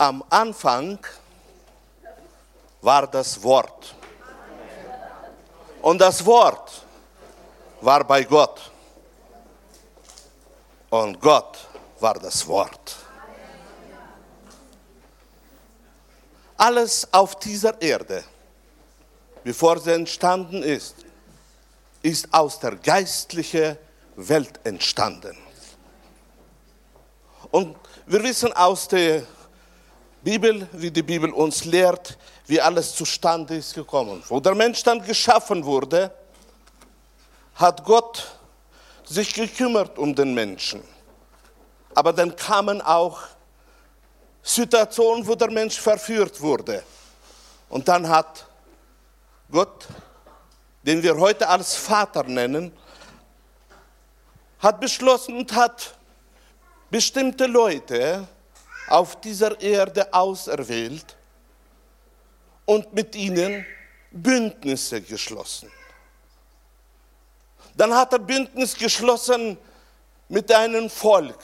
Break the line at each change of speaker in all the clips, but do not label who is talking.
Am Anfang war das Wort. Und das Wort war bei Gott. Und Gott war das Wort. Alles auf dieser Erde, bevor sie entstanden ist, ist aus der geistlichen Welt entstanden. Und wir wissen aus der Bibel, wie die Bibel uns lehrt, wie alles zustande ist gekommen. Wo der Mensch dann geschaffen wurde, hat Gott sich gekümmert um den Menschen. Aber dann kamen auch Situationen, wo der Mensch verführt wurde. Und dann hat Gott, den wir heute als Vater nennen, hat beschlossen und hat bestimmte Leute auf dieser Erde auserwählt und mit ihnen Bündnisse geschlossen. Dann hat er Bündnis geschlossen mit einem Volk,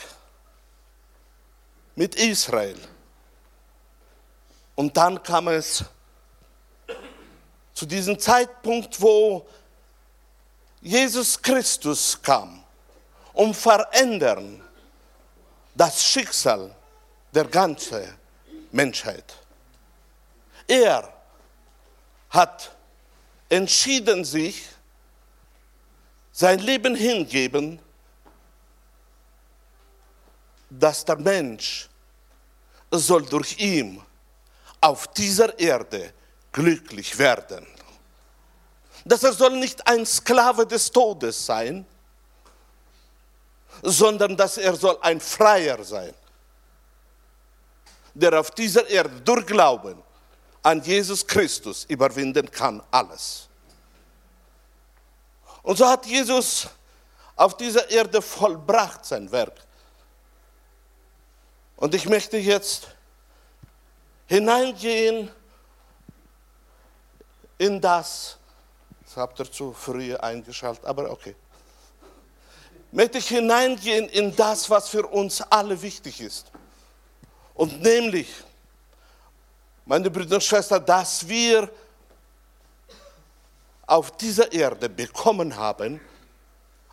mit Israel. Und dann kam es zu diesem Zeitpunkt, wo Jesus Christus kam, um verändern das Schicksal der ganzen Menschheit. Er hat entschieden sich, sein Leben hingeben, dass der Mensch soll durch ihn auf dieser Erde glücklich werden. Dass er soll nicht ein Sklave des Todes sein, sondern dass er soll ein Freier sein, der auf dieser Erde durch Glauben an Jesus Christus überwinden kann alles. Und so hat Jesus auf dieser Erde vollbracht sein Werk. Und ich möchte jetzt hineingehen in das, das habt ihr zu früh eingeschaltet, aber okay. Möchte ich hineingehen in das, was für uns alle wichtig ist. Und nämlich, meine Brüder und Schwestern, dass wir auf dieser Erde bekommen haben,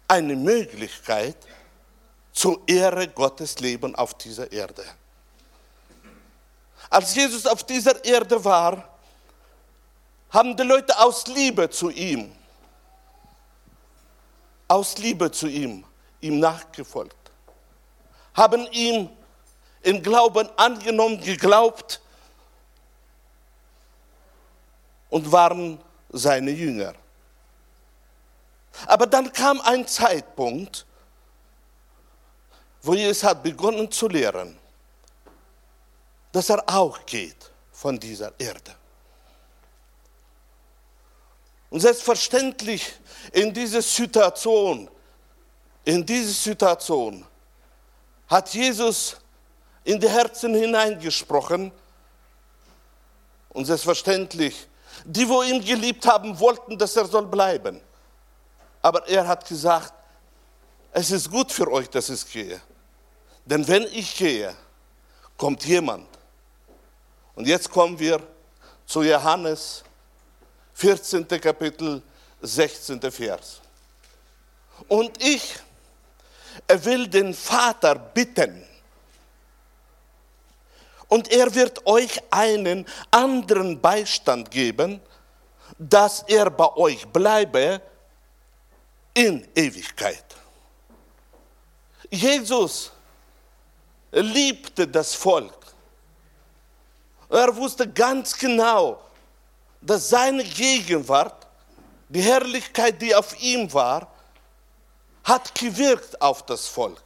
eine Möglichkeit zur Ehre Gottes leben auf dieser Erde. Als Jesus auf dieser Erde war, haben die Leute aus Liebe zu ihm, aus Liebe zu ihm, ihm nachgefolgt, haben ihm in Glauben angenommen, geglaubt und waren seine Jünger. Aber dann kam ein Zeitpunkt, wo Jesus hat begonnen zu lehren, dass er auch geht von dieser Erde. Und selbstverständlich in dieser Situation, in diese Situation hat Jesus in die Herzen hineingesprochen und selbstverständlich die, wo ihn geliebt haben, wollten, dass er soll bleiben. Aber er hat gesagt, es ist gut für euch, dass ich gehe. Denn wenn ich gehe, kommt jemand. Und jetzt kommen wir zu Johannes 14. Kapitel, 16. Vers. Und ich will den Vater bitten, und er wird euch einen anderen Beistand geben, dass er bei euch bleibe in Ewigkeit. Jesus liebte das Volk. Er wusste ganz genau, dass seine Gegenwart, die Herrlichkeit, die auf ihm war, hat gewirkt auf das Volk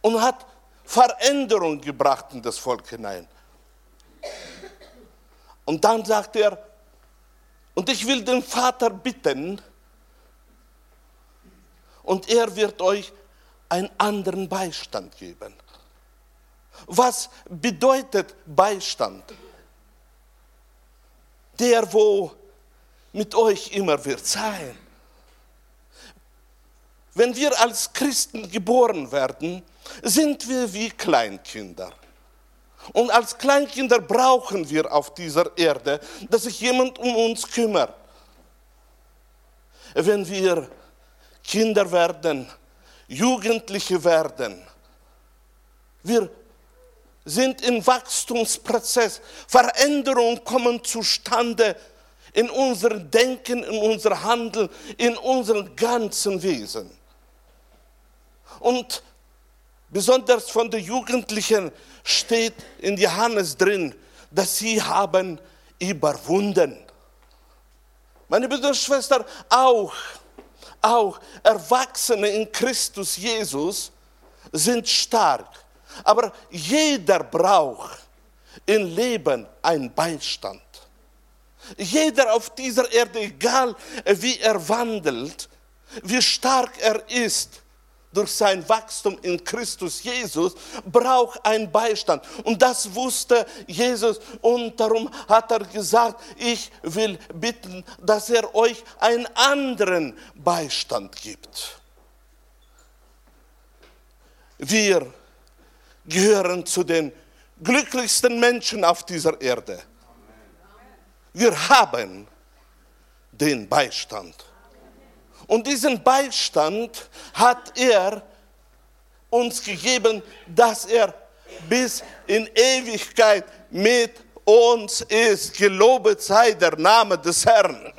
und hat Veränderung gebracht in das Volk hinein. Und dann sagt er, und ich will den Vater bitten, und er wird euch einen anderen Beistand geben. Was bedeutet Beistand? Der, wo mit euch immer wird sein. Wenn wir als Christen geboren werden, sind wir wie Kleinkinder. Und als Kleinkinder brauchen wir auf dieser Erde, dass sich jemand um uns kümmert. Wenn wir Kinder werden, Jugendliche werden, wir sind im Wachstumsprozess. Veränderungen kommen zustande in unserem Denken, in unserem Handeln, in unserem ganzen Wesen. Und besonders von den Jugendlichen steht in Johannes drin, dass sie haben überwunden. Meine Brüder und Schwestern, auch, auch Erwachsene in Christus Jesus sind stark. Aber jeder braucht im Leben einen Beistand. Jeder auf dieser Erde, egal wie er wandelt, wie stark er ist, durch sein Wachstum in Christus Jesus, braucht einen Beistand. Und das wusste Jesus und darum hat er gesagt, ich will bitten, dass er euch einen anderen Beistand gibt. Wir gehören zu den glücklichsten Menschen auf dieser Erde. Wir haben den Beistand. Und diesen Beistand hat er uns gegeben, dass er bis in Ewigkeit mit uns ist. Gelobet sei der Name des Herrn.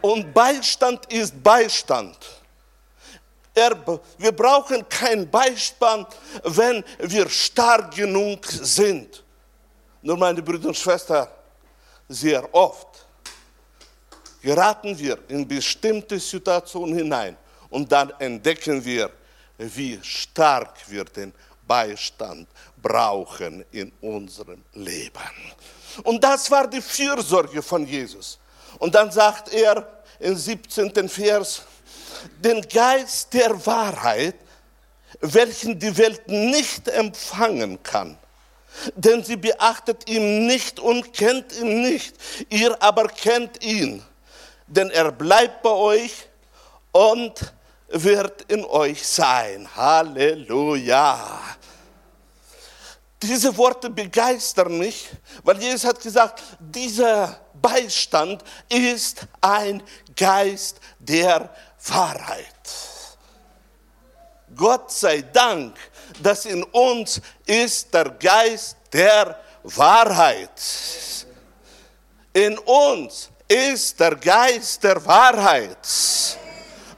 Und Beistand ist Beistand. Er, wir brauchen keinen Beistand, wenn wir stark genug sind. Nur meine Brüder und Schwestern, sehr oft geraten wir in bestimmte Situationen hinein und dann entdecken wir, wie stark wir den Beistand brauchen in unserem Leben. Und das war die Fürsorge von Jesus. Und dann sagt er im 17. Vers, den Geist der Wahrheit, welchen die Welt nicht empfangen kann. Denn sie beachtet ihn nicht und kennt ihn nicht. Ihr aber kennt ihn, denn er bleibt bei euch und wird in euch sein. Halleluja. Diese Worte begeistern mich, weil Jesus hat gesagt, dieser Beistand ist ein Geist der Wahrheit. Gott sei Dank, dass in uns ist der Geist der Wahrheit. In uns ist der Geist der Wahrheit.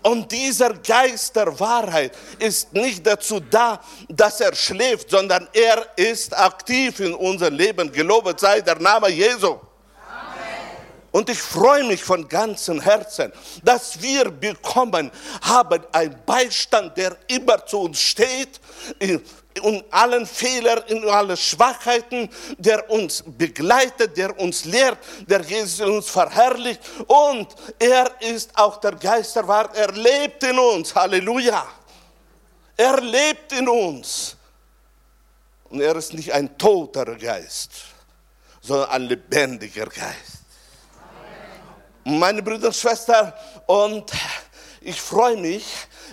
Und dieser Geist der Wahrheit ist nicht dazu da, dass er schläft, sondern er ist aktiv in unserem Leben. Gelobet sei der Name Jesu. Und ich freue mich von ganzem Herzen, dass wir bekommen haben einen Beistand, der immer zu uns steht, in allen Fehlern, in allen Schwachheiten, der uns begleitet, der uns lehrt, der Jesus uns verherrlicht. Und er ist auch der Geisterwart, er lebt in uns. Halleluja. Er lebt in uns. Und er ist nicht ein toter Geist, sondern ein lebendiger Geist meine Brüder und Schwestern, und ich freue mich,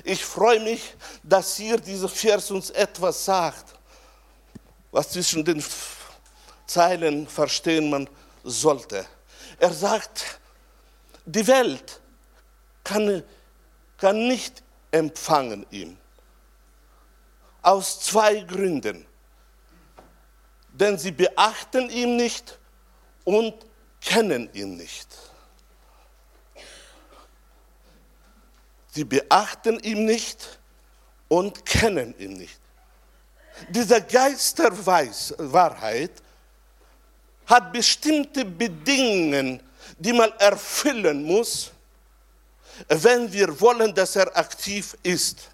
ich freue mich, dass hier dieser Vers uns etwas sagt, was zwischen den Zeilen verstehen man sollte. Er sagt, die Welt kann, kann nicht empfangen ihn. Aus zwei Gründen. Denn sie beachten ihn nicht und kennen ihn nicht. Sie beachten ihn nicht und kennen ihn nicht. Dieser Geist der Wahrheit hat bestimmte Bedingungen, die man erfüllen muss, wenn wir wollen, dass er aktiv ist.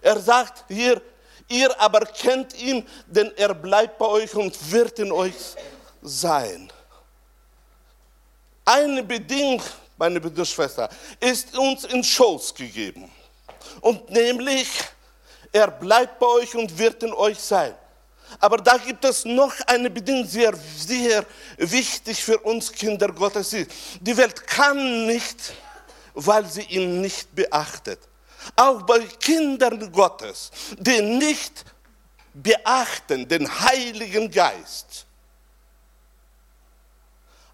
Er sagt hier, ihr aber kennt ihn, denn er bleibt bei euch und wird in euch sein. Eine Bedingung meine Schwester, ist uns in Schoß gegeben. Und nämlich, er bleibt bei euch und wird in euch sein. Aber da gibt es noch eine Bedingung, sehr, sehr wichtig für uns Kinder Gottes. Die Welt kann nicht, weil sie ihn nicht beachtet. Auch bei Kindern Gottes, die nicht beachten den Heiligen Geist,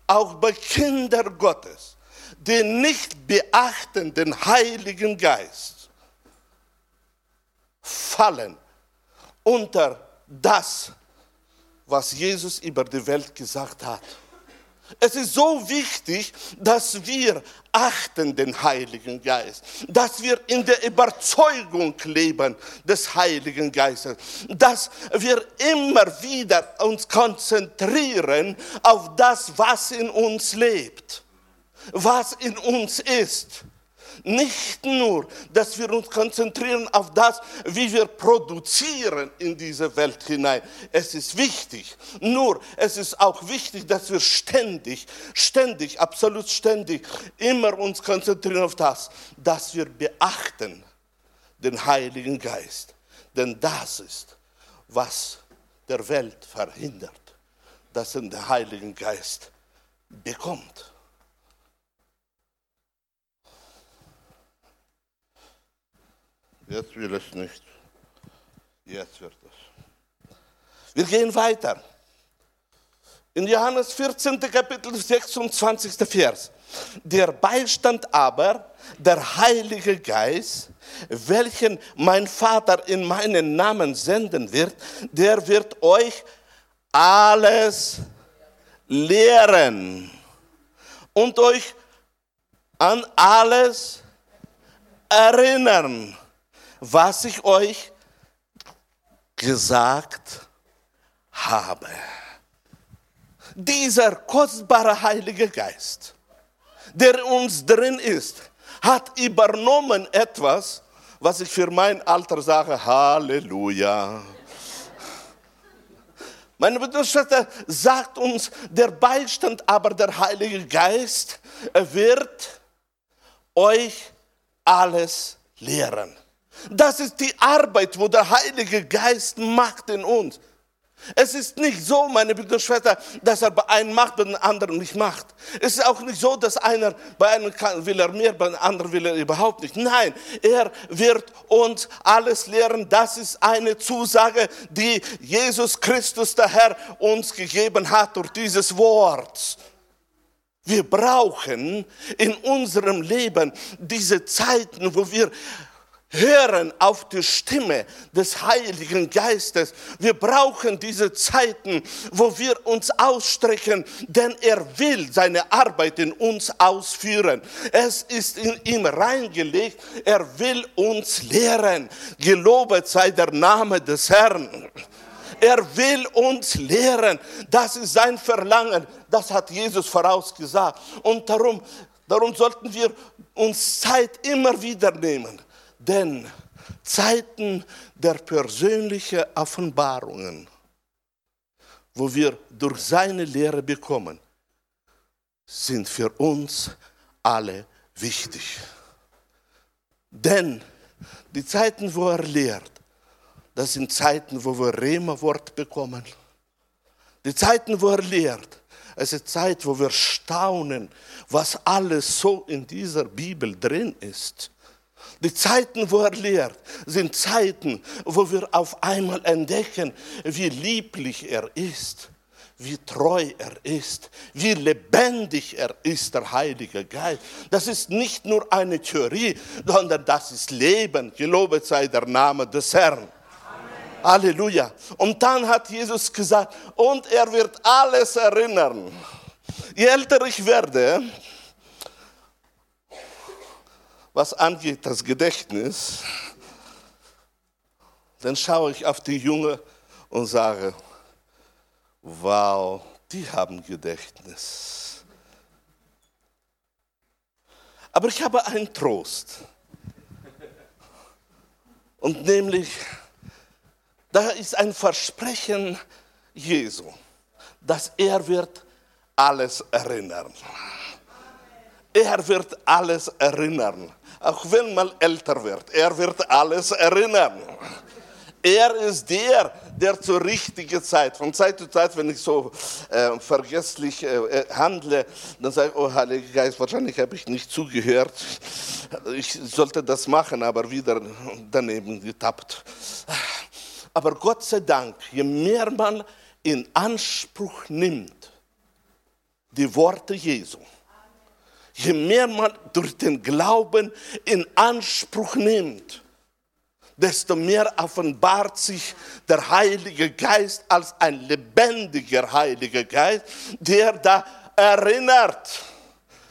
auch bei Kindern Gottes, die nicht beachten den Heiligen Geist, fallen unter das, was Jesus über die Welt gesagt hat. Es ist so wichtig, dass wir achten den Heiligen Geist, dass wir in der Überzeugung leben des Heiligen Geistes, dass wir immer wieder uns konzentrieren auf das, was in uns lebt, was in uns ist. Nicht nur, dass wir uns konzentrieren auf das, wie wir produzieren in diese Welt hinein. Es ist wichtig. Nur, es ist auch wichtig, dass wir ständig, ständig, absolut ständig immer uns konzentrieren auf das, dass wir beachten den Heiligen Geist. Denn das ist, was der Welt verhindert, dass er den Heiligen Geist bekommt. Jetzt will es nicht. Jetzt wird es. Wir gehen weiter. In Johannes 14. Kapitel 26. Vers. Der Beistand aber, der Heilige Geist, welchen mein Vater in meinen Namen senden wird, der wird euch alles lehren und euch an alles erinnern was ich euch gesagt habe. Dieser kostbare Heilige Geist, der in uns drin ist, hat übernommen etwas, was ich für mein Alter sage, Halleluja. Meine Schwester sagt uns, der Beistand, aber der Heilige Geist wird euch alles lehren. Das ist die Arbeit, wo der Heilige Geist macht in uns. Es ist nicht so, meine Brüder und Schwestern, dass er bei einem macht, bei den anderen nicht macht. Es ist auch nicht so, dass einer bei einem kann, will er mehr, bei einem anderen will er überhaupt nicht. Nein, er wird uns alles lehren. Das ist eine Zusage, die Jesus Christus, der Herr, uns gegeben hat durch dieses Wort. Wir brauchen in unserem Leben diese Zeiten, wo wir hören auf die Stimme des Heiligen Geistes. Wir brauchen diese Zeiten, wo wir uns ausstrecken, denn er will seine Arbeit in uns ausführen. Es ist in ihm reingelegt, er will uns lehren. Gelobet sei der Name des Herrn. Er will uns lehren. Das ist sein Verlangen. Das hat Jesus vorausgesagt. Und darum, darum sollten wir uns Zeit immer wieder nehmen denn Zeiten der persönlichen Offenbarungen, wo wir durch seine Lehre bekommen, sind für uns alle wichtig. Denn die Zeiten, wo er lehrt, das sind Zeiten, wo wir Rema-Wort bekommen. Die Zeiten, wo er lehrt, es ist Zeit, wo wir staunen, was alles so in dieser Bibel drin ist. Die Zeiten, wo er lehrt, sind Zeiten, wo wir auf einmal entdecken, wie lieblich er ist, wie treu er ist, wie lebendig er ist, der Heilige Geist. Das ist nicht nur eine Theorie, sondern das ist Leben. Gelobet sei der Name des Herrn. Amen. Halleluja. Und dann hat Jesus gesagt, und er wird alles erinnern. Je älter ich werde, was angeht das Gedächtnis, dann schaue ich auf die Junge und sage, wow, die haben Gedächtnis. Aber ich habe einen Trost. Und nämlich, da ist ein Versprechen Jesu, dass er wird alles erinnern. Er wird alles erinnern auch wenn man älter wird. Er wird alles erinnern. Er ist der, der zur richtigen Zeit, von Zeit zu Zeit, wenn ich so äh, vergesslich äh, äh handle, dann sage ich, oh Heiliger Geist, wahrscheinlich habe ich nicht zugehört. Ich sollte das machen, aber wieder daneben getappt. Aber Gott sei Dank, je mehr man in Anspruch nimmt, die Worte Jesu, je mehr man durch den Glauben in Anspruch nimmt, desto mehr offenbart sich der Heilige Geist als ein lebendiger Heiliger Geist, der da erinnert,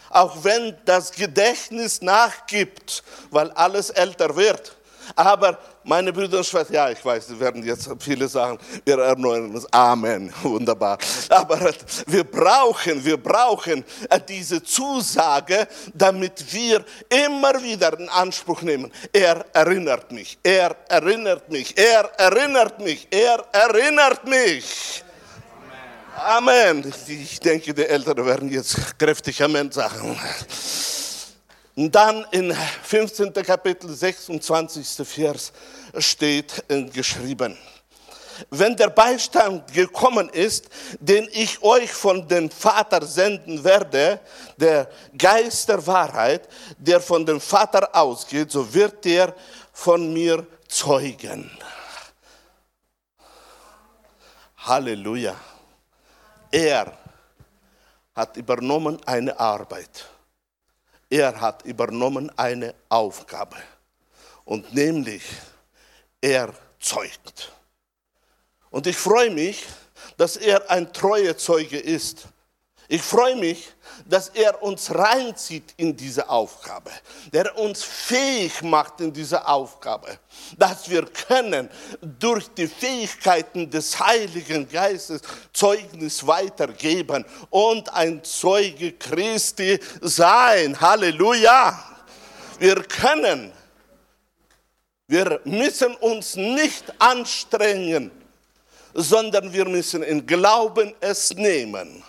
auch wenn das Gedächtnis nachgibt, weil alles älter wird. Aber meine Brüder und Schwestern, ja, ich weiß, Sie werden jetzt viele sagen, wir erneuern uns. Amen. Wunderbar. Aber wir brauchen, wir brauchen diese Zusage, damit wir immer wieder in Anspruch nehmen. Er erinnert mich, er erinnert mich, er erinnert mich, er erinnert mich. Amen. Ich denke, die Älteren werden jetzt kräftig Amen sagen. Und dann in 15. Kapitel 26. Vers steht geschrieben. Wenn der Beistand gekommen ist, den ich euch von dem Vater senden werde, der Geist der Wahrheit, der von dem Vater ausgeht, so wird er von mir zeugen. Halleluja. Er hat übernommen eine Arbeit er hat übernommen eine Aufgabe. Und nämlich, er zeugt. Und ich freue mich, dass er ein treuer Zeuge ist. Ich freue mich, dass er uns reinzieht in diese Aufgabe, der uns fähig macht in diese Aufgabe, dass wir können durch die Fähigkeiten des Heiligen Geistes Zeugnis weitergeben und ein Zeuge Christi sein. Halleluja! Wir können, wir müssen uns nicht anstrengen, sondern wir müssen in Glauben es nehmen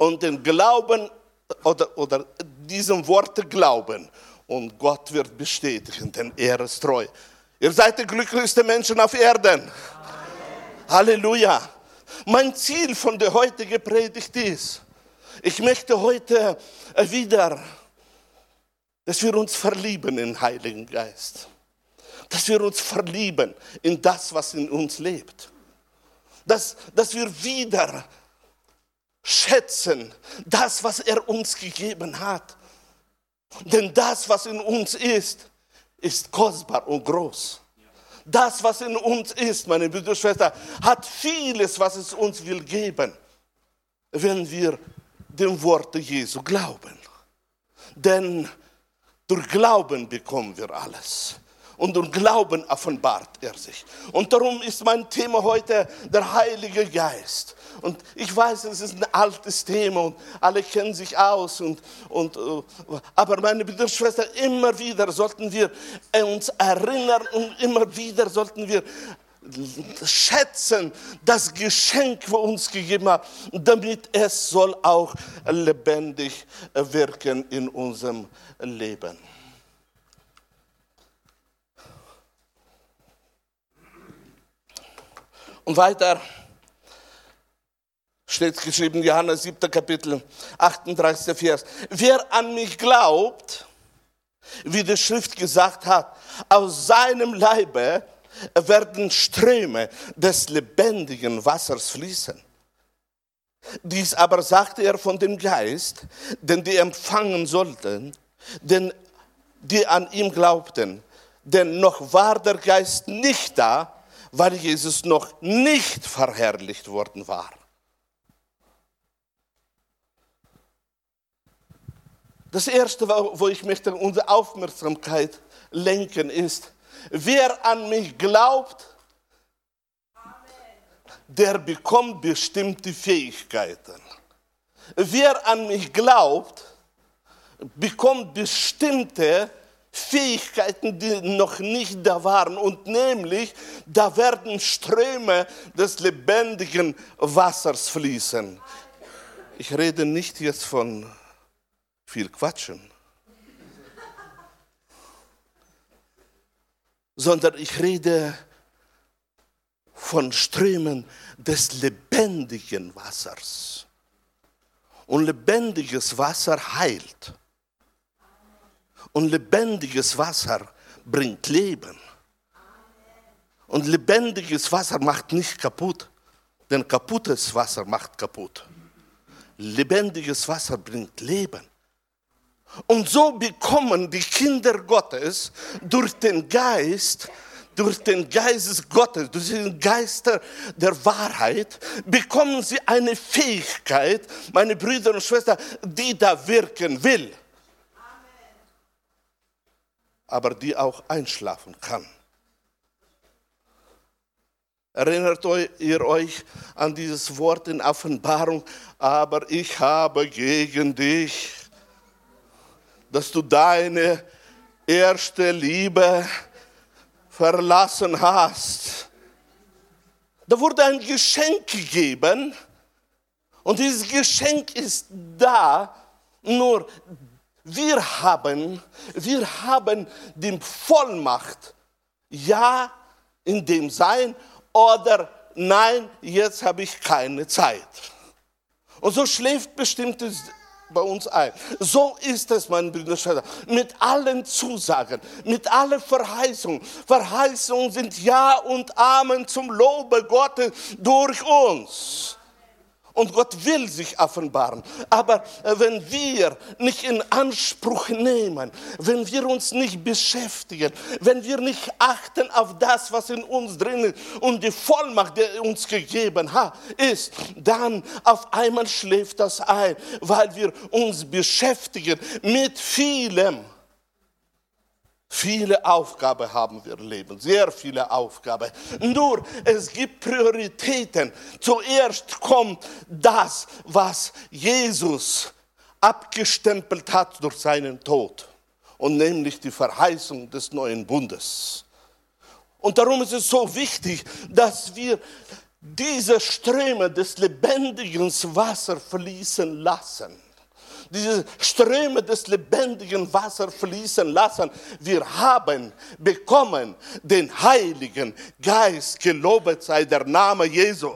und den Glauben oder, oder diesem Wort glauben. Und Gott wird bestätigen, denn er ist treu. Ihr seid die glücklichsten Menschen auf Erden. Amen. Halleluja. Mein Ziel von der heutigen Predigt ist, ich möchte heute wieder, dass wir uns verlieben im Heiligen Geist. Dass wir uns verlieben in das, was in uns lebt. Dass, dass wir wieder schätzen, das, was er uns gegeben hat. Denn das, was in uns ist, ist kostbar und groß. Das, was in uns ist, meine Brüder und Schwestern, hat vieles, was es uns will geben, wenn wir dem Wort Jesu glauben. Denn durch Glauben bekommen wir alles. Und durch Glauben offenbart er sich. Und darum ist mein Thema heute der Heilige Geist. Und ich weiß, es ist ein altes Thema und alle kennen sich aus. Und, und, äh, aber meine Brüder und Schwestern, immer wieder sollten wir uns erinnern und immer wieder sollten wir schätzen das Geschenk, das uns gegeben hat, damit es soll auch lebendig wirken in unserem Leben. Und weiter steht geschrieben, Johannes 7. Kapitel, 38. Vers. Wer an mich glaubt, wie die Schrift gesagt hat, aus seinem Leibe werden Ströme des lebendigen Wassers fließen. Dies aber sagte er von dem Geist, den die empfangen sollten, denn die an ihm glaubten. Denn noch war der Geist nicht da, weil Jesus noch nicht verherrlicht worden war. Das Erste, wo ich möchte unsere Aufmerksamkeit lenken, ist, wer an mich glaubt, der bekommt bestimmte Fähigkeiten. Wer an mich glaubt, bekommt bestimmte Fähigkeiten, die noch nicht da waren. Und nämlich, da werden Ströme des lebendigen Wassers fließen. Ich rede nicht jetzt von viel quatschen, sondern ich rede von Strömen des lebendigen Wassers. Und lebendiges Wasser heilt. Und lebendiges Wasser bringt Leben. Und lebendiges Wasser macht nicht kaputt, denn kaputtes Wasser macht kaputt. Lebendiges Wasser bringt Leben. Und so bekommen die Kinder Gottes durch den Geist, durch den Geist Gottes, durch den Geist der Wahrheit, bekommen sie eine Fähigkeit, meine Brüder und Schwestern, die da wirken will. Aber die auch einschlafen kann. Erinnert ihr euch an dieses Wort in Offenbarung, aber ich habe gegen dich, dass du deine erste Liebe verlassen hast. Da wurde ein Geschenk gegeben und dieses Geschenk ist da, nur wir haben, wir haben die Vollmacht, ja in dem Sein oder nein, jetzt habe ich keine Zeit. Und so schläft bestimmtes bei uns ein. So ist es, meine Brüder und mit allen Zusagen, mit allen Verheißungen. Verheißungen sind Ja und Amen zum Lobe Gottes durch uns. Und Gott will sich offenbaren. Aber äh, wenn wir nicht in Anspruch nehmen, wenn wir uns nicht beschäftigen, wenn wir nicht achten auf das, was in uns drin ist und die Vollmacht, die er uns gegeben hat, ist, dann auf einmal schläft das ein, weil wir uns beschäftigen mit vielem Viele Aufgaben haben wir im Leben, sehr viele Aufgaben. Nur es gibt Prioritäten. Zuerst kommt das, was Jesus abgestempelt hat durch seinen Tod. Und nämlich die Verheißung des neuen Bundes. Und darum ist es so wichtig, dass wir diese Ströme des lebendigen Wassers fließen lassen diese Ströme des lebendigen Wassers fließen lassen. Wir haben bekommen den Heiligen Geist. Gelobet sei der Name Jesu.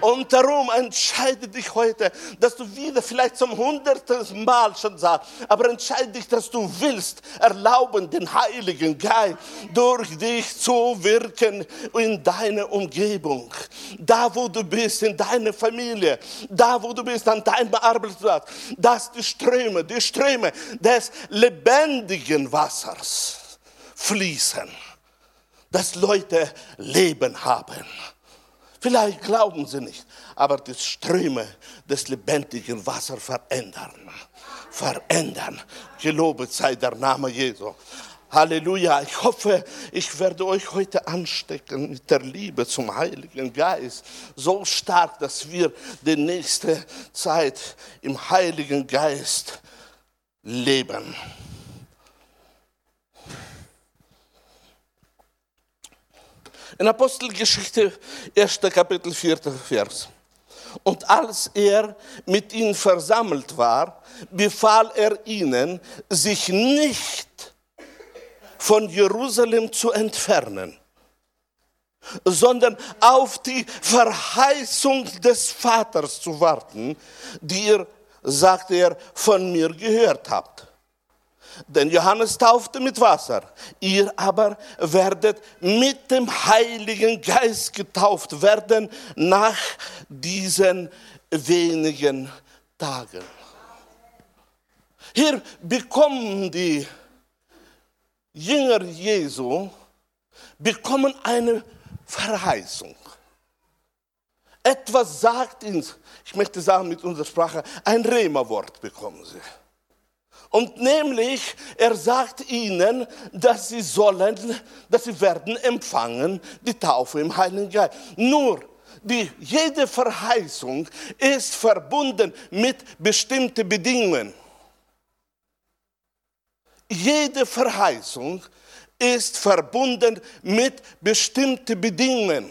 Und darum entscheide dich heute, dass du wieder vielleicht zum hundertsten Mal schon sagst, aber entscheide dich, dass du willst erlauben, den Heiligen Geist durch dich zu wirken in deiner Umgebung. Da, wo du bist, in deiner Familie, da, wo du bist, an deinem Arbeitsplatz, dass die Ströme, die Ströme des lebendigen Wassers fließen, dass Leute Leben haben Vielleicht glauben sie nicht, aber die Ströme des lebendigen Wassers verändern. Verändern. Gelobet sei der Name Jesu. Halleluja. Ich hoffe, ich werde euch heute anstecken mit der Liebe zum Heiligen Geist. So stark, dass wir die nächste Zeit im Heiligen Geist leben. In Apostelgeschichte, 1. Kapitel, 4. Vers. Und als er mit ihnen versammelt war, befahl er ihnen, sich nicht von Jerusalem zu entfernen, sondern auf die Verheißung des Vaters zu warten, die ihr, sagt er, von mir gehört habt. Denn Johannes taufte mit Wasser, ihr aber werdet mit dem Heiligen Geist getauft werden nach diesen wenigen Tagen. Hier bekommen die Jünger Jesu bekommen eine Verheißung. Etwas sagt uns, ich möchte sagen mit unserer Sprache, ein Rema-Wort bekommen sie. Und nämlich, er sagt ihnen, dass sie sollen, dass sie werden empfangen, die Taufe im Heiligen Geist. Nur, die, jede Verheißung ist verbunden mit bestimmten Bedingungen. Jede Verheißung ist verbunden mit bestimmten Bedingungen.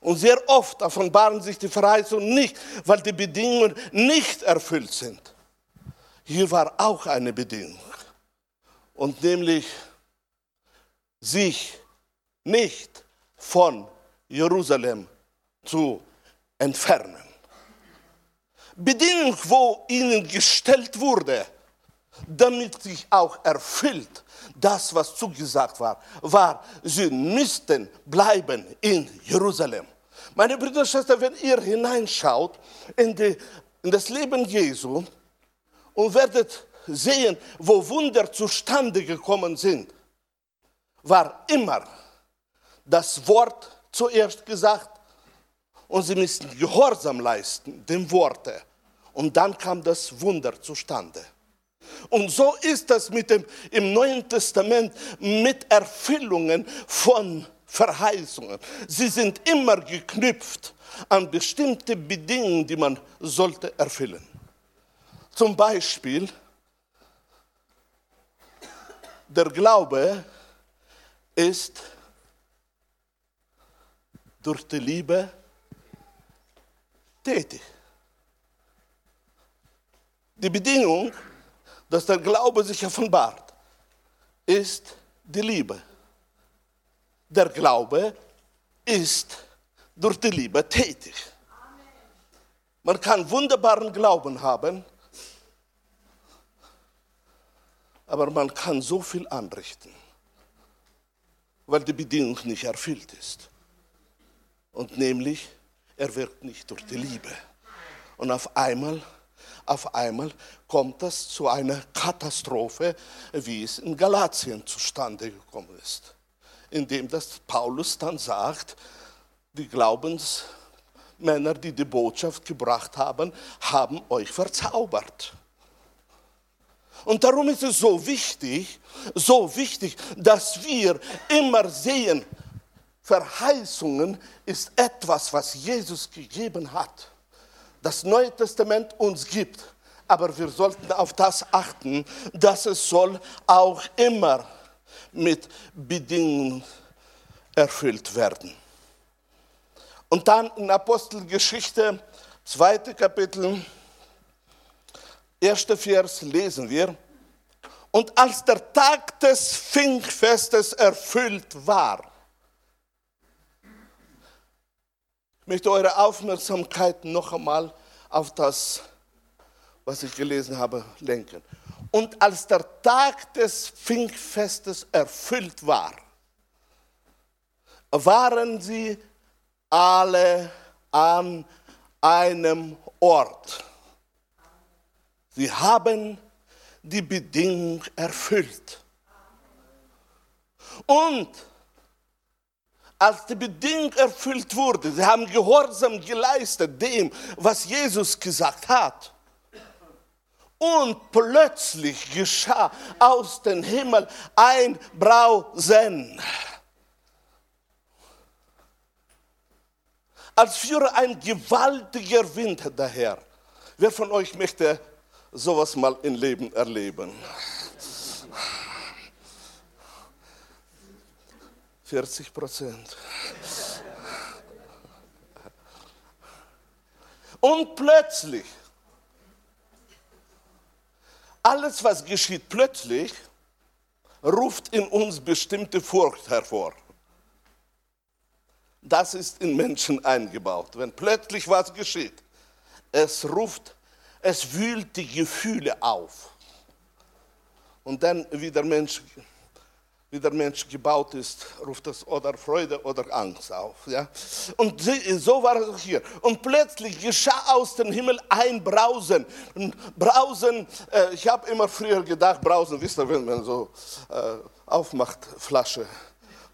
Und sehr oft offenbaren sich die Verheißungen nicht, weil die Bedingungen nicht erfüllt sind. Hier war auch eine Bedingung. Und nämlich sich nicht von Jerusalem zu entfernen. Bedingung, wo ihnen gestellt wurde, damit sich auch erfüllt, das, was zugesagt war, war, sie müssten bleiben in Jerusalem. Meine Brüder und Schwestern, wenn ihr hineinschaut in, die, in das Leben Jesu und werdet sehen, wo Wunder zustande gekommen sind, war immer das Wort zuerst gesagt und sie müssen Gehorsam leisten, dem Worte. Und dann kam das Wunder zustande. Und so ist das mit dem, im Neuen Testament mit Erfüllungen von Verheißungen. Sie sind immer geknüpft an bestimmte Bedingungen, die man sollte erfüllen. Zum Beispiel, der Glaube ist durch die Liebe tätig. Die Bedingung, dass der Glaube sich offenbart, ist die Liebe. Der Glaube ist durch die Liebe tätig. Man kann wunderbaren Glauben haben, aber man kann so viel anrichten, weil die Bedingung nicht erfüllt ist. Und nämlich, er wirkt nicht durch die Liebe. Und auf einmal auf einmal kommt es zu einer Katastrophe, wie es in Galatien zustande gekommen ist. Indem das Paulus dann sagt, die Glaubensmänner, die die Botschaft gebracht haben, haben euch verzaubert. Und darum ist es so wichtig, so wichtig, dass wir immer sehen, Verheißungen ist etwas, was Jesus gegeben hat das Neue Testament uns gibt. Aber wir sollten auf das achten, dass es soll auch immer mit Bedingungen erfüllt werden. Und dann in Apostelgeschichte, zweite Kapitel, erster Vers lesen wir. Und als der Tag des Pfingstfestes erfüllt war, möchte eure Aufmerksamkeit noch einmal auf das, was ich gelesen habe, lenken. Und als der Tag des Pfingstfestes erfüllt war, waren sie alle an einem Ort. Sie haben die Bedingung erfüllt. Und als die Bedingung erfüllt wurde, sie haben Gehorsam geleistet dem, was Jesus gesagt hat. Und plötzlich geschah aus dem Himmel ein Brausen. Als führe ein gewaltiger Wind daher. Wer von euch möchte sowas mal im Leben erleben? 40 Prozent. Und plötzlich, alles was geschieht plötzlich, ruft in uns bestimmte Furcht hervor. Das ist in Menschen eingebaut. Wenn plötzlich was geschieht, es ruft, es wühlt die Gefühle auf. Und dann, wie der Mensch wie der Mensch gebaut ist, ruft das oder Freude oder Angst auf. Ja? Und so war es hier. Und plötzlich geschah aus dem Himmel ein Brausen. Und Brausen, äh, ich habe immer früher gedacht, Brausen, wisst ihr, wenn man so äh, aufmacht, Flasche,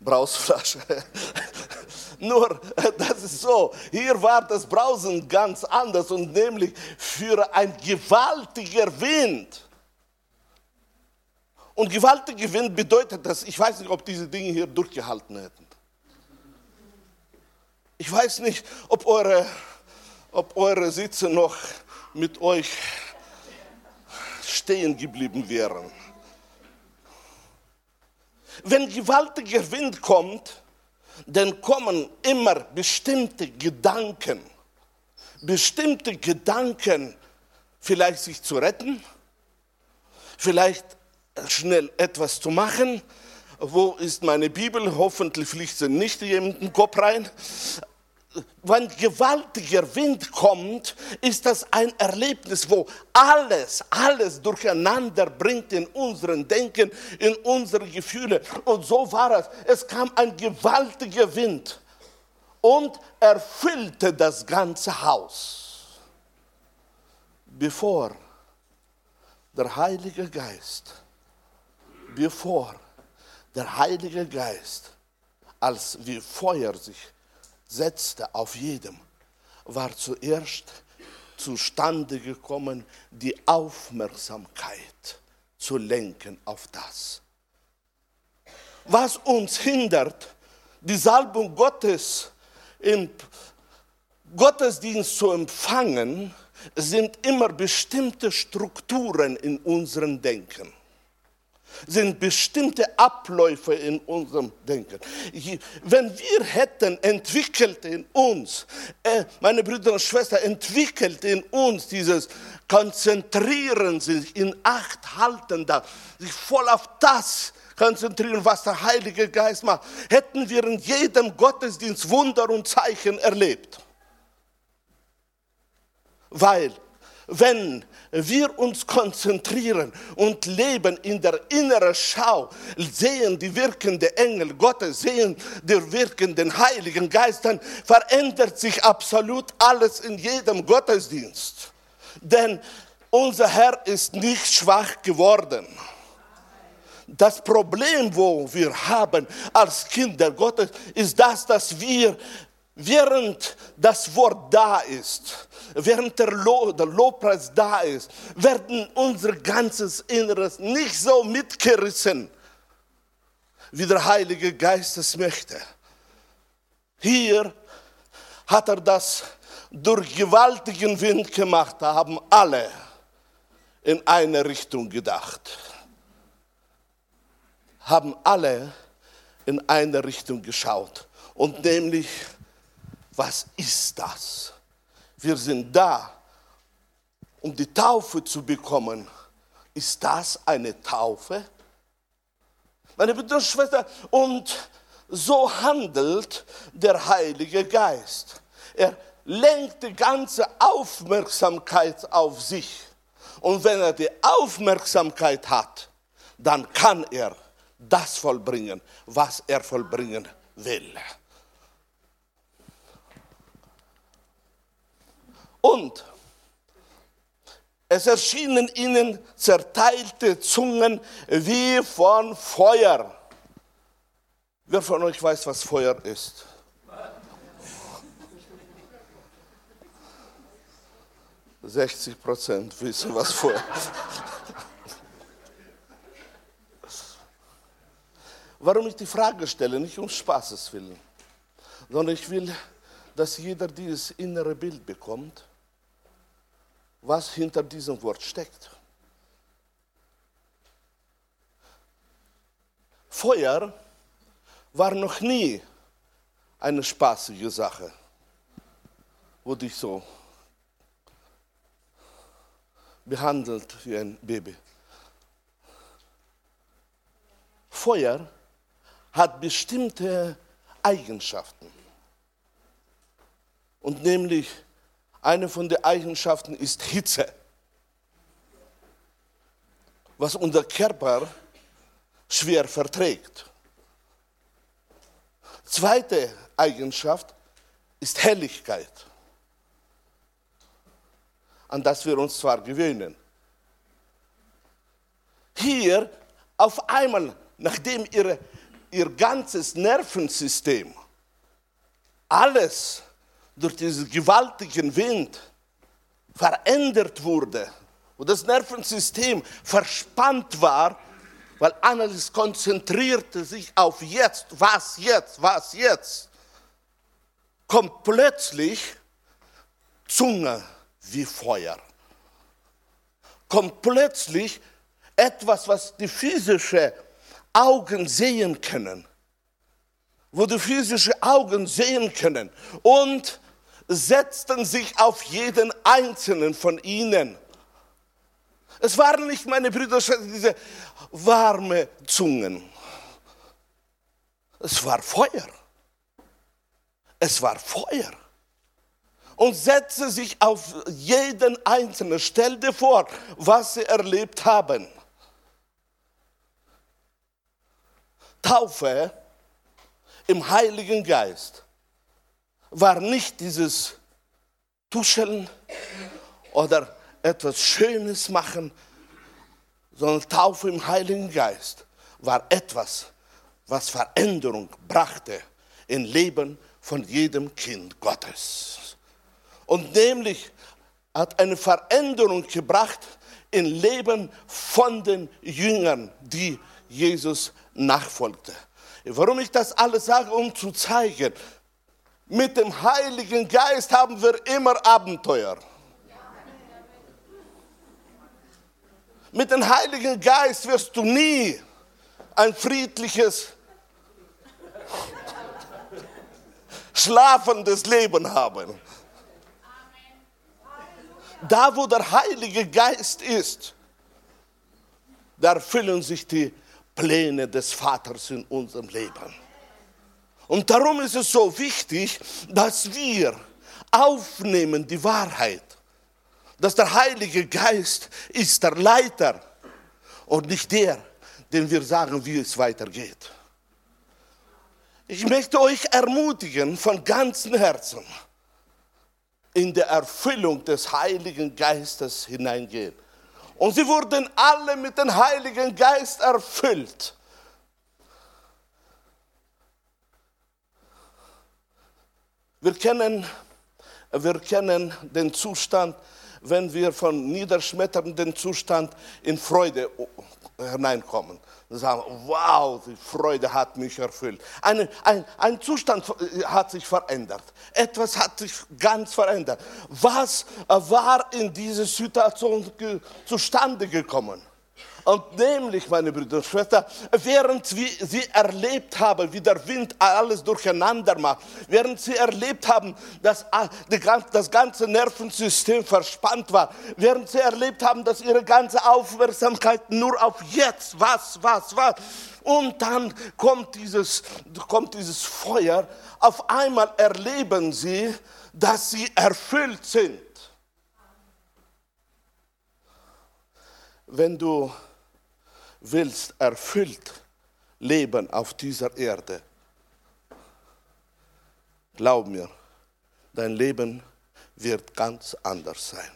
Brausflasche. Nur, das ist so, hier war das Brausen ganz anders und nämlich für ein gewaltiger Wind. Und gewaltiger Wind bedeutet das, ich weiß nicht, ob diese Dinge hier durchgehalten hätten. Ich weiß nicht, ob eure, ob eure Sitze noch mit euch stehen geblieben wären. Wenn gewaltiger Wind kommt, dann kommen immer bestimmte Gedanken, bestimmte Gedanken, vielleicht sich zu retten, vielleicht schnell etwas zu machen. Wo ist meine Bibel? Hoffentlich fliegt sie nicht in den Kopf rein. Wenn gewaltiger Wind kommt, ist das ein Erlebnis, wo alles, alles durcheinander bringt in unseren Denken, in unsere Gefühle. Und so war es. Es kam ein gewaltiger Wind und erfüllte das ganze Haus, bevor der Heilige Geist, bevor der Heilige Geist als wie Feuer sich setzte auf jedem, war zuerst zustande gekommen, die Aufmerksamkeit zu lenken auf das. Was uns hindert, die Salbung Gottes im Gottesdienst zu empfangen, sind immer bestimmte Strukturen in unserem Denken sind bestimmte Abläufe in unserem Denken. Wenn wir hätten entwickelt in uns, äh, meine Brüder und Schwestern, entwickelt in uns dieses Konzentrieren, sich in Acht halten, sich voll auf das konzentrieren, was der Heilige Geist macht, hätten wir in jedem Gottesdienst Wunder und Zeichen erlebt. Weil, wenn wir uns konzentrieren und leben in der inneren Schau, sehen die wirkenden Engel Gottes, sehen die wirkenden Heiligen Geist, verändert sich absolut alles in jedem Gottesdienst. Denn unser Herr ist nicht schwach geworden. Das Problem, wo wir haben als Kinder Gottes, ist das, dass wir während das Wort da ist, während der, Lo der Lobpreis da ist, werden unser ganzes Inneres nicht so mitgerissen, wie der Heilige Geist es möchte. Hier hat er das durch gewaltigen Wind gemacht, da haben alle in eine Richtung gedacht, haben alle in eine Richtung geschaut und nämlich was ist das? Wir sind da, um die Taufe zu bekommen. Ist das eine Taufe? Meine Brüder und Schwestern, und so handelt der Heilige Geist. Er lenkt die ganze Aufmerksamkeit auf sich. Und wenn er die Aufmerksamkeit hat, dann kann er das vollbringen, was er vollbringen will. Und es erschienen ihnen zerteilte Zungen wie von Feuer. Wer von euch weiß, was Feuer ist? Sechzig Prozent wissen, was Feuer ist. Warum ich die Frage stelle, nicht um Spaßes willen, sondern ich will, dass jeder dieses innere Bild bekommt was hinter diesem Wort steckt. Feuer war noch nie eine spaßige Sache, wo dich so behandelt wie ein Baby. Feuer hat bestimmte Eigenschaften. Und nämlich eine von den Eigenschaften ist Hitze, was unser Körper schwer verträgt. Zweite Eigenschaft ist Helligkeit, an das wir uns zwar gewöhnen. Hier auf einmal, nachdem ihr, ihr ganzes Nervensystem alles durch diesen gewaltigen Wind verändert wurde, wo das Nervensystem verspannt war, weil alles konzentrierte sich auf jetzt, was jetzt, was jetzt, kommt plötzlich Zunge wie Feuer. Kommt plötzlich etwas, was die physischen Augen sehen können, wo die physischen Augen sehen können und setzten sich auf jeden einzelnen von ihnen. Es waren nicht meine Brüder, diese warme Zungen. Es war Feuer. Es war Feuer. und setze sich auf jeden Einzelnen. Stell dir vor, was sie erlebt haben. Taufe im Heiligen Geist war nicht dieses Tuscheln oder etwas Schönes machen, sondern Taufe im Heiligen Geist war etwas, was Veränderung brachte im Leben von jedem Kind Gottes. Und nämlich hat eine Veränderung gebracht im Leben von den Jüngern, die Jesus nachfolgte. Warum ich das alles sage, um zu zeigen, mit dem Heiligen Geist haben wir immer Abenteuer. Mit dem Heiligen Geist wirst du nie ein friedliches, schlafendes Leben haben. Da, wo der Heilige Geist ist, da erfüllen sich die Pläne des Vaters in unserem Leben. Und darum ist es so wichtig, dass wir aufnehmen die Wahrheit, dass der Heilige Geist ist der Leiter und nicht der, dem wir sagen, wie es weitergeht. Ich möchte euch ermutigen von ganzem Herzen, in der Erfüllung des Heiligen Geistes hineingehen. Und sie wurden alle mit dem Heiligen Geist erfüllt. Wir kennen, wir kennen den Zustand, wenn wir von niederschmetternden Zustand in Freude hineinkommen. Und sagen, wow, die Freude hat mich erfüllt. Eine, ein, ein Zustand hat sich verändert. Etwas hat sich ganz verändert. Was war in dieser Situation zustande gekommen? Und nämlich, meine Brüder und Schwestern, während sie erlebt haben, wie der Wind alles durcheinander macht, während sie erlebt haben, dass das ganze Nervensystem verspannt war, während sie erlebt haben, dass ihre ganze Aufmerksamkeit nur auf jetzt, was, was, was, und dann kommt dieses, kommt dieses Feuer, auf einmal erleben sie, dass sie erfüllt sind. Wenn du willst erfüllt leben auf dieser Erde, glaub mir, dein Leben wird ganz anders sein.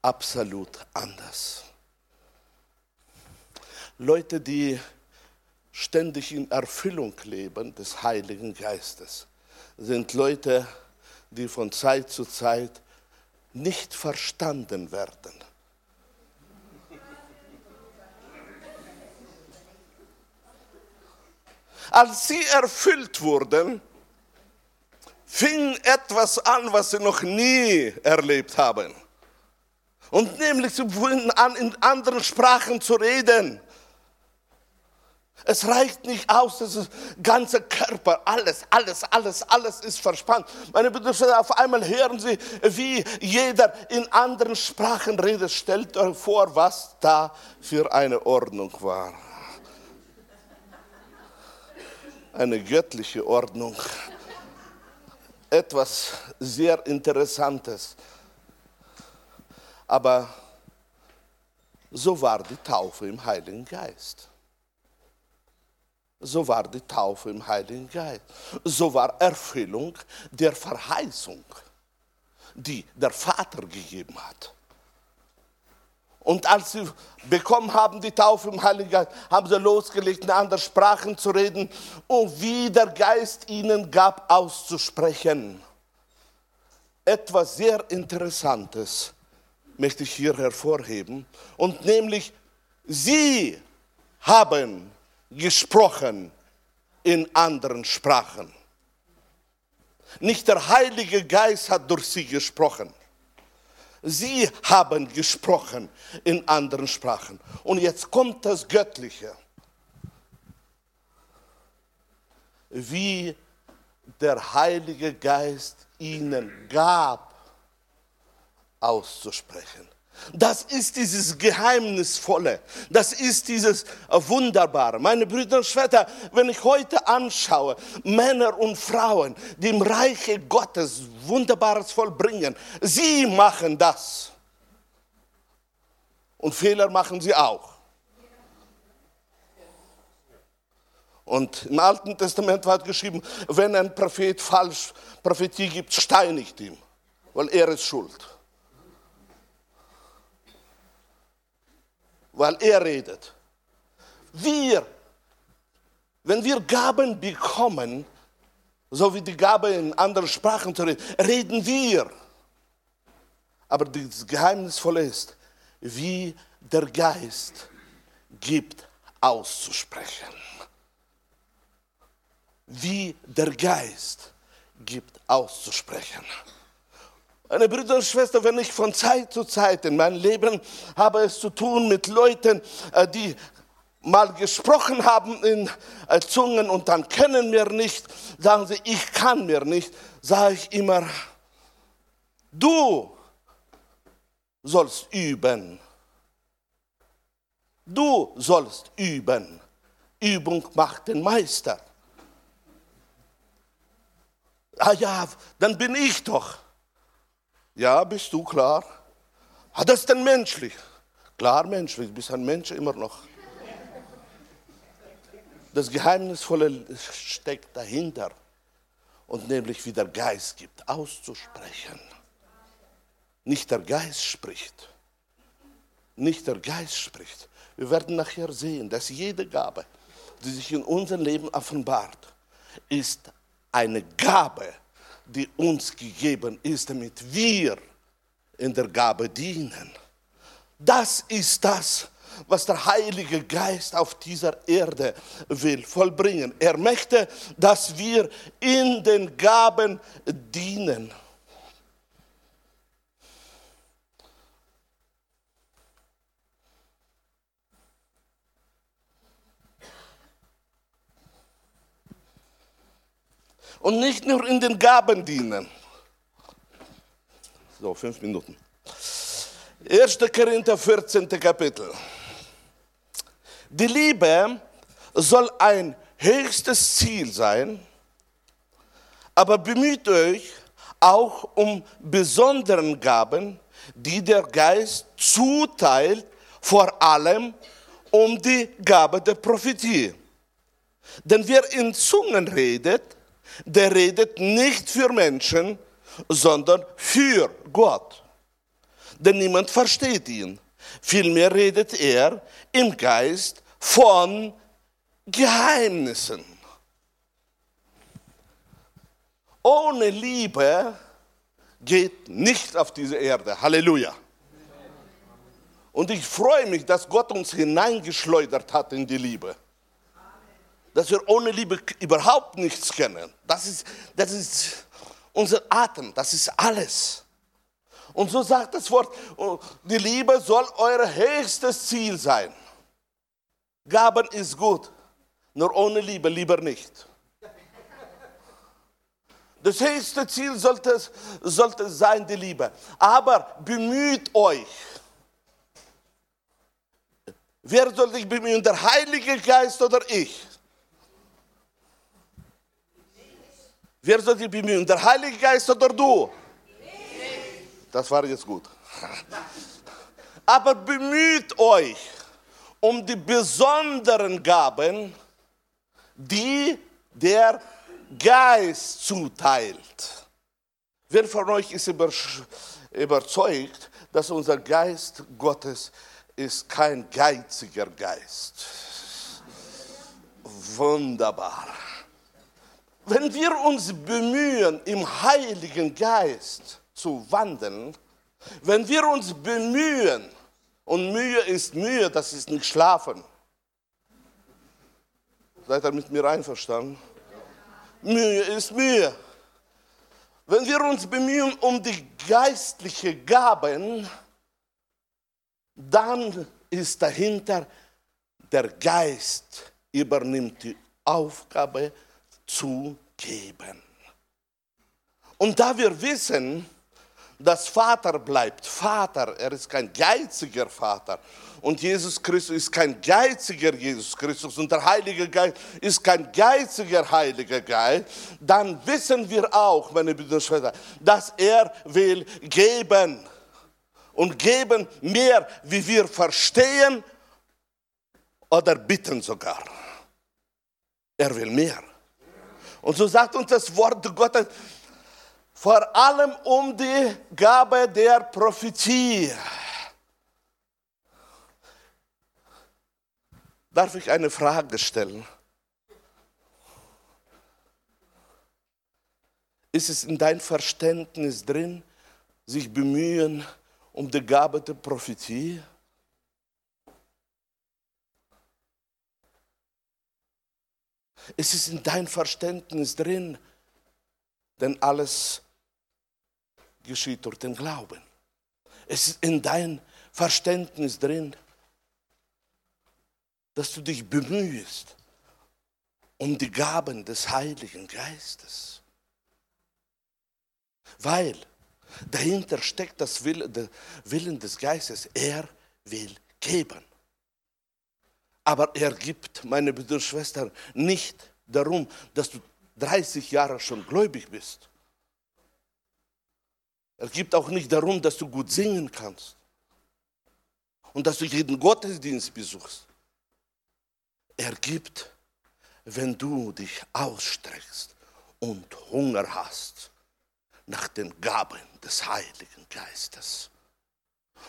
Absolut anders. Leute, die ständig in Erfüllung leben des Heiligen Geistes, sind Leute, die von Zeit zu Zeit nicht verstanden werden Als sie erfüllt wurden, fing etwas an, was sie noch nie erlebt haben. Und nämlich, sie fingen an, in anderen Sprachen zu reden. Es reicht nicht aus, dass das ganze Körper, alles, alles, alles, alles ist verspannt. Meine Brüder, auf einmal hören Sie, wie jeder in anderen Sprachen redet. Stellt euch vor, was da für eine Ordnung war eine göttliche Ordnung. Etwas sehr Interessantes. Aber so war die Taufe im Heiligen Geist. So war die Taufe im Heiligen Geist. So war Erfüllung der Verheißung, die der Vater gegeben hat. Und als sie bekommen haben die Taufe im Heiligen Geist, haben sie losgelegt, in anderen Sprachen zu reden und wie der Geist ihnen gab, auszusprechen. Etwas sehr Interessantes möchte ich hier hervorheben. Und nämlich, sie haben gesprochen in anderen Sprachen. Nicht der Heilige Geist hat durch sie gesprochen Sie haben gesprochen in anderen Sprachen. Und jetzt kommt das Göttliche. Wie der Heilige Geist ihnen gab, auszusprechen. Das ist dieses Geheimnisvolle. Das ist dieses Wunderbare. Meine Brüder und Schwestern, wenn ich heute anschaue, Männer und Frauen, die im Reiche Gottes Wunderbares vollbringen, sie machen das. Und Fehler machen sie auch. Und im Alten Testament wird geschrieben, wenn ein Prophet falsch Prophetie gibt, steinigt ihn, weil er ist schuld. Weil er redet. Wir, wenn wir Gaben bekommen, so wie die Gabe in anderen Sprachen zu reden, reden wir. Aber das Geheimnisvolle ist, wie der Geist gibt auszusprechen. Wie der Geist gibt auszusprechen. Meine Brüder und Schwestern, wenn ich von Zeit zu Zeit in meinem Leben habe es zu tun mit Leuten, äh, die mal gesprochen haben in äh, Zungen und dann können mir nicht, sagen sie, ich kann mir nicht, sage ich immer, du sollst üben. Du sollst üben. Übung macht den Meister. Ah ja, dann bin ich doch. Ja, bist du klar? Hat das denn menschlich? Klar menschlich, bist ein Mensch immer noch. Das Geheimnisvolle steckt dahinter und nämlich wie der Geist gibt, auszusprechen. Nicht der Geist spricht. Nicht der Geist spricht. Wir werden nachher sehen, dass jede Gabe, die sich in unserem Leben offenbart, ist eine Gabe, die uns gegeben ist, damit wir in der Gabe dienen. Das ist das, was der Heilige Geist auf dieser Erde will vollbringen. Er möchte, dass wir in den Gaben dienen. Und nicht nur in den Gaben dienen. So, fünf Minuten. 1. Korinther 14. Kapitel. Die Liebe soll ein höchstes Ziel sein, aber bemüht euch auch um besonderen Gaben, die der Geist zuteilt, vor allem um die Gabe der Prophetie. Denn wer in Zungen redet, der redet nicht für Menschen, sondern für Gott. Denn niemand versteht ihn. Vielmehr redet er im Geist von Geheimnissen. Ohne Liebe geht nicht auf diese Erde. Halleluja. Und ich freue mich, dass Gott uns hineingeschleudert hat in die Liebe dass wir ohne Liebe überhaupt nichts kennen. Das ist, das ist unser Atem, das ist alles. Und so sagt das Wort, oh, die Liebe soll euer höchstes Ziel sein. Gaben ist gut, nur ohne Liebe lieber nicht. Das höchste Ziel sollte, sollte sein die Liebe. Aber bemüht euch. Wer soll sich bemühen, der Heilige Geist oder ich? Wer soll sich bemühen? Der Heilige Geist oder du? Das war jetzt gut. Aber bemüht euch um die besonderen Gaben, die der Geist zuteilt. Wer von euch ist überzeugt, dass unser Geist Gottes ist kein geiziger Geist? Wunderbar. Wenn wir uns bemühen, im Heiligen Geist zu wandeln, wenn wir uns bemühen, und Mühe ist Mühe, das ist nicht Schlafen. Seid ihr mit mir einverstanden? Mühe ist Mühe. Wenn wir uns bemühen um die geistlichen Gaben, dann ist dahinter der Geist übernimmt die Aufgabe zu geben. Und da wir wissen, Das Vater bleibt Vater. Er ist kein geiziger Vater. Und Jesus Christus ist kein geiziger Jesus Christus und der Heilige Geist ist kein geiziger Heiliger Geist. Dann wissen wir auch, meine Brüder und Schwestern, dass er will geben. Und geben mehr, wie wir verstehen oder bitten sogar. Er will mehr. Und so sagt uns das Wort Gottes, vor allem um die Gabe der Prophetie. Darf ich eine Frage stellen? Ist es in dein Verständnis drin, sich bemühen um die Gabe der Prophetie? Ist es in dein Verständnis drin, denn alles geschieht durch den Glauben. Es ist in dein Verständnis drin, dass du dich bemühst um die Gaben des Heiligen Geistes. Weil dahinter steckt das Willen des Geistes. Er will geben. Aber er gibt, meine Brüder und Schwestern, nicht darum, dass du 30 Jahre schon gläubig bist. Er gibt auch nicht darum, dass du gut singen kannst und dass du jeden Gottesdienst besuchst. Er gibt, wenn du dich ausstreckst und Hunger hast nach den Gaben des Heiligen Geistes.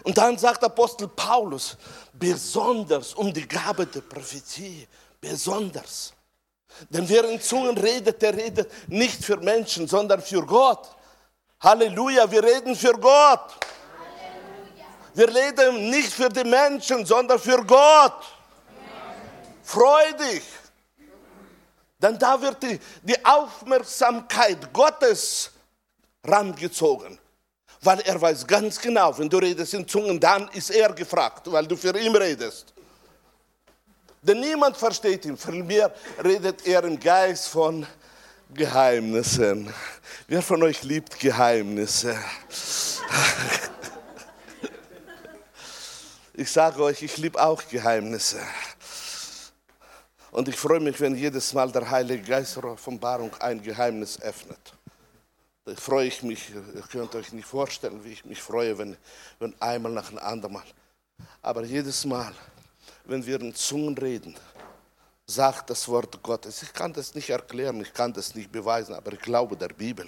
Und dann sagt Apostel Paulus, besonders um die Gabe der Prophetie, besonders. Denn wer in Zungen redet, der redet nicht für Menschen, sondern für Gott. Halleluja, wir reden für Gott. Halleluja. Wir reden nicht für die Menschen, sondern für Gott. Freu dich. Denn da wird die, die Aufmerksamkeit Gottes rangezogen. Weil er weiß ganz genau, wenn du redest in Zungen, dann ist er gefragt, weil du für ihn redest. Denn niemand versteht ihn. Vielmehr redet er im Geist von Geheimnissen. Wer von euch liebt Geheimnisse? Ich sage euch, ich liebe auch Geheimnisse. Und ich freue mich, wenn jedes Mal der Heilige Geist Offenbarung ein Geheimnis öffnet. Freue ich mich, ihr könnt euch nicht vorstellen, wie ich mich freue, wenn, wenn einmal nach einem anderen Mal. Aber jedes Mal, wenn wir in Zungen reden, sagt das Wort Gottes. Ich kann das nicht erklären, ich kann das nicht beweisen, aber ich glaube der Bibel.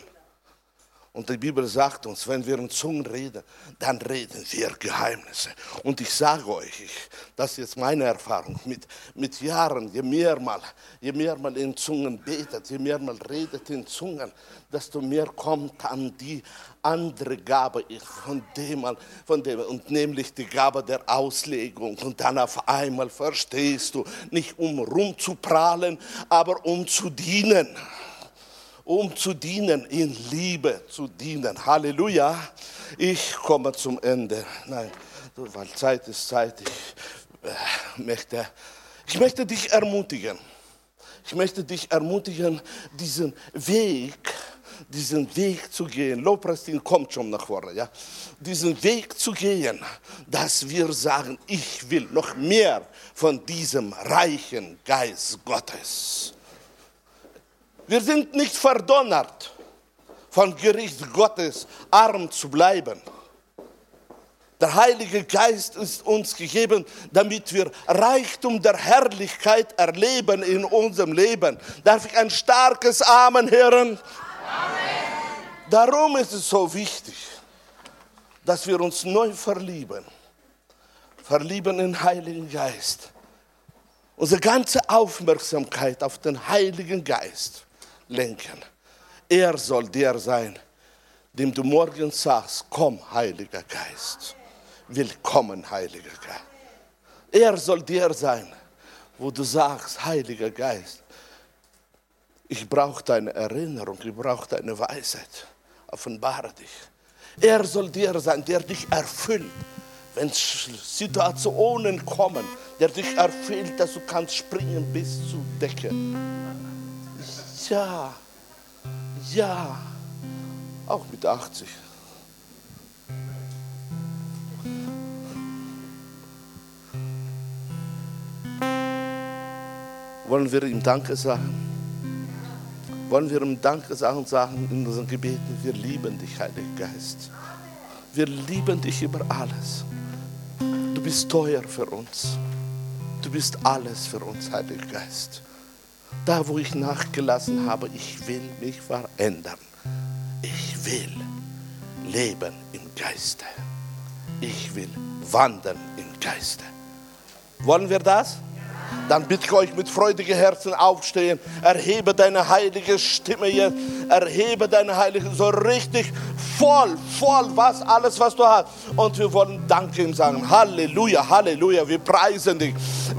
Und die Bibel sagt uns, wenn wir in Zungen reden, dann reden wir Geheimnisse. Und ich sage euch, ich, das ist jetzt meine Erfahrung, mit, mit Jahren, je mehr mal, je mehr man in Zungen betet, je mehr man redet in Zungen, desto mehr kommt an die andere Gabe, von dem, von dem, und nämlich die Gabe der Auslegung. Und dann auf einmal verstehst du, nicht um rumzuprahlen, aber um zu dienen um zu dienen, in Liebe zu dienen. Halleluja. Ich komme zum Ende. Nein, weil Zeit ist Zeit. Ich äh, möchte, ich möchte dich ermutigen. Ich möchte dich ermutigen, diesen Weg, diesen Weg zu gehen. Lobpreisteam kommt schon nach vorne, ja. Diesen Weg zu gehen, dass wir sagen, ich will noch mehr von diesem reichen Geist Gottes. Wir sind nicht verdonnert, von Gericht Gottes arm zu bleiben. Der Heilige Geist ist uns gegeben, damit wir Reichtum der Herrlichkeit erleben in unserem Leben. Darf ich ein starkes Amen hören? Amen. Darum ist es so wichtig, dass wir uns neu verlieben. Verlieben in den Heiligen Geist. Unsere ganze Aufmerksamkeit auf den Heiligen Geist lenken. Er soll der sein, dem du morgen sagst, komm, Heiliger Geist. Willkommen, Heiliger Geist. Er soll der sein, wo du sagst, Heiliger Geist, ich brauche deine Erinnerung, ich brauche deine Weisheit. Offenbare dich. Er soll der sein, der dich erfüllt, wenn Situationen kommen, der dich erfüllt, dass du kannst springen bis zur Decke ja, ja, auch mit 80. Wollen wir ihm Danke sagen? Wollen wir ihm Danke sagen und sagen in unseren Gebeten, wir lieben dich, Heiliger Geist. Wir lieben dich über alles. Du bist teuer für uns. Du bist alles für uns, Heiliger Geist. Da, wo ich nachgelassen habe, ich will mich verändern. Ich will leben im Geiste. Ich will wandern im Geiste. Wollen wir das? Dann bitte ich euch mit freudigen Herzen aufstehen. Erhebe deine heilige Stimme jetzt. Erhebe deine heilige, so richtig voll, voll, was, alles, was du hast. Und wir wollen Danke ihm sagen. Halleluja, Halleluja. Wir preisen dich.